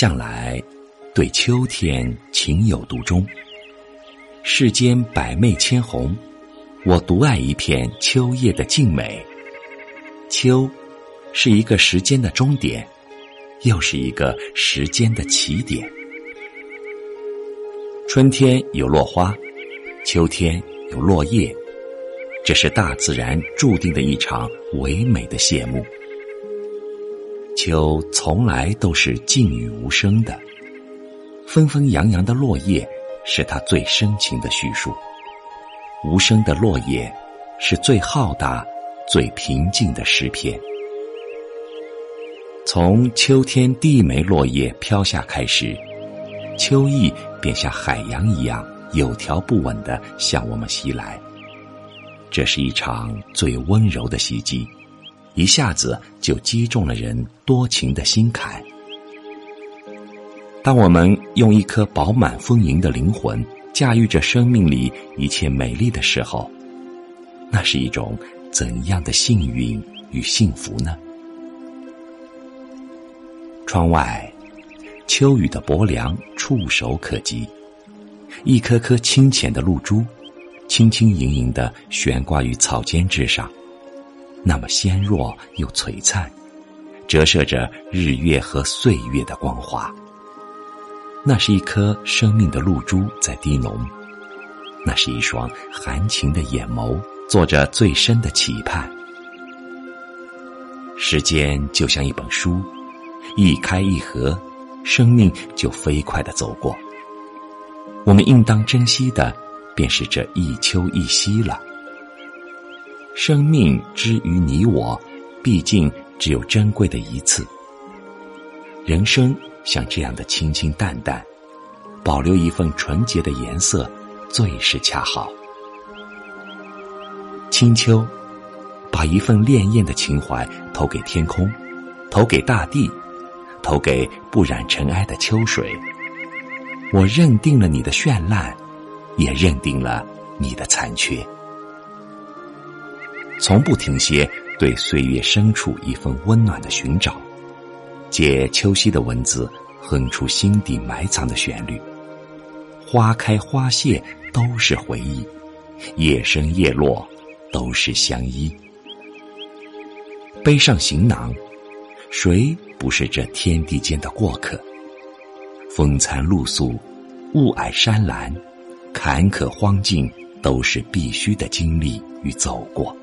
向来对秋天情有独钟。世间百媚千红，我独爱一片秋叶的静美。秋，是一个时间的终点，又是一个时间的起点。春天有落花，秋天有落叶，这是大自然注定的一场唯美的谢幕。秋从来都是静语无声的，纷纷扬扬的落叶。是他最深情的叙述。无声的落叶，是最浩大、最平静的诗篇。从秋天第一枚落叶飘下开始，秋意便像海洋一样有条不紊的向我们袭来。这是一场最温柔的袭击，一下子就击中了人多情的心坎。当我们用一颗饱满丰盈的灵魂驾驭着生命里一切美丽的时候，那是一种怎样的幸运与幸福呢？窗外，秋雨的薄凉触手可及，一颗颗清浅的露珠，轻轻盈盈的悬挂于草尖之上，那么纤弱又璀璨，折射着日月和岁月的光华。那是一颗生命的露珠在滴浓，那是一双含情的眼眸做着最深的期盼。时间就像一本书，一开一合，生命就飞快的走过。我们应当珍惜的，便是这一秋一夕了。生命之于你我，毕竟只有珍贵的一次。人生。像这样的清清淡淡，保留一份纯洁的颜色，最是恰好。清秋，把一份潋滟的情怀投给天空，投给大地，投给不染尘埃的秋水。我认定了你的绚烂，也认定了你的残缺，从不停歇对岁月深处一份温暖的寻找。借秋夕的文字，哼出心底埋藏的旋律。花开花谢都是回忆，叶升叶落都是相依。背上行囊，谁不是这天地间的过客？风餐露宿，雾霭山岚，坎坷荒径，都是必须的经历与走过。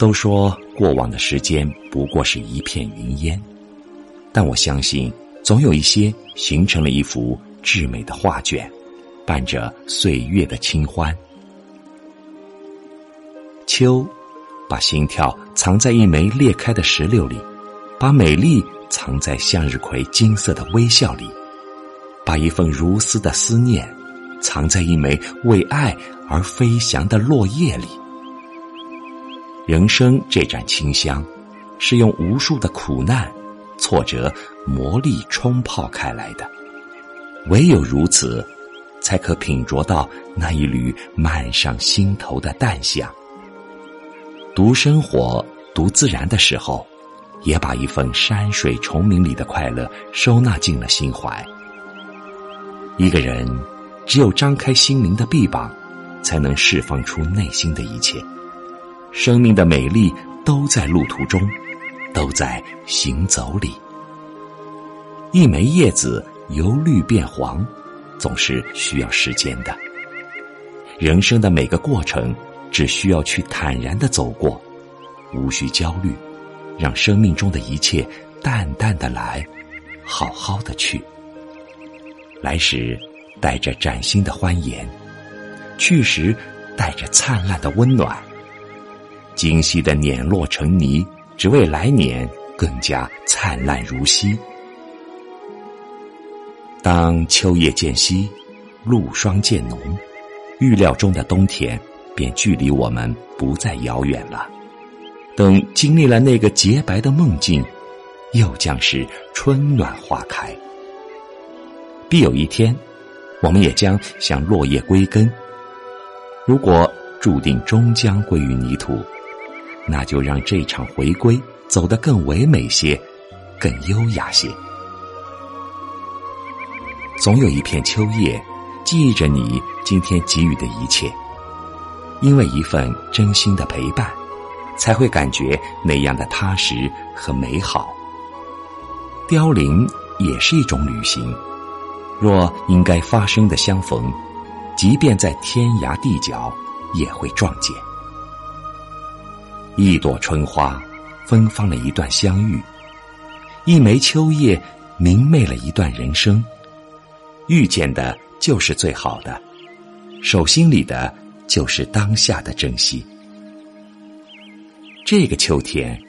都说过往的时间不过是一片云烟，但我相信，总有一些形成了一幅至美的画卷，伴着岁月的清欢。秋，把心跳藏在一枚裂开的石榴里，把美丽藏在向日葵金色的微笑里，把一份如丝的思念藏在一枚为爱而飞翔的落叶里。人生这盏清香，是用无数的苦难、挫折、磨砺冲泡开来的。唯有如此，才可品酌到那一缕漫上心头的淡香。读生活、读自然的时候，也把一份山水虫鸣里的快乐收纳进了心怀。一个人，只有张开心灵的臂膀，才能释放出内心的一切。生命的美丽都在路途中，都在行走里。一枚叶子由绿变黄，总是需要时间的。人生的每个过程，只需要去坦然的走过，无需焦虑，让生命中的一切淡淡的来，好好的去。来时带着崭新的欢颜，去时带着灿烂的温暖。精细的碾落成泥，只为来年更加灿烂如昔。当秋叶渐稀，露霜渐浓，预料中的冬天便距离我们不再遥远了。等经历了那个洁白的梦境，又将是春暖花开。必有一天，我们也将向落叶归根。如果注定终将归于泥土。那就让这场回归走得更唯美些，更优雅些。总有一片秋叶，记忆着你今天给予的一切。因为一份真心的陪伴，才会感觉那样的踏实和美好。凋零也是一种旅行，若应该发生的相逢，即便在天涯地角，也会撞见。一朵春花，芬芳了一段相遇；一枚秋叶，明媚了一段人生。遇见的就是最好的，手心里的。就是当下的珍惜。这个秋天，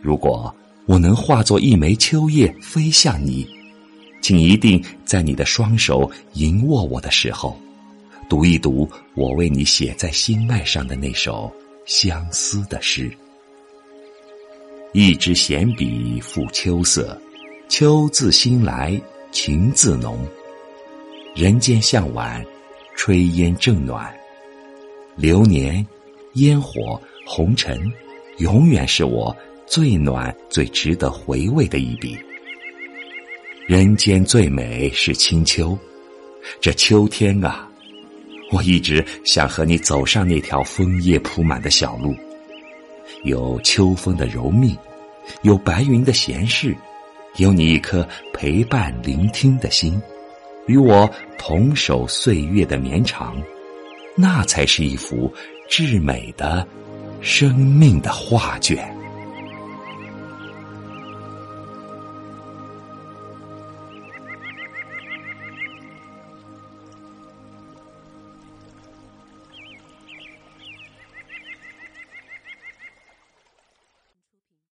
如果我能化作一枚秋叶飞向你，请一定在你的双手迎握我的时候，读一读我为你写在心脉上的那首相思的诗。一支闲笔赋秋色，秋自新来，情自浓。人间向晚，炊烟正暖。流年、烟火、红尘，永远是我最暖、最值得回味的一笔。人间最美是清秋，这秋天啊，我一直想和你走上那条枫叶铺满的小路，有秋风的柔密，有白云的闲适，有你一颗陪伴聆听的心，与我同守岁月的绵长。那才是一幅至美的生命的画卷。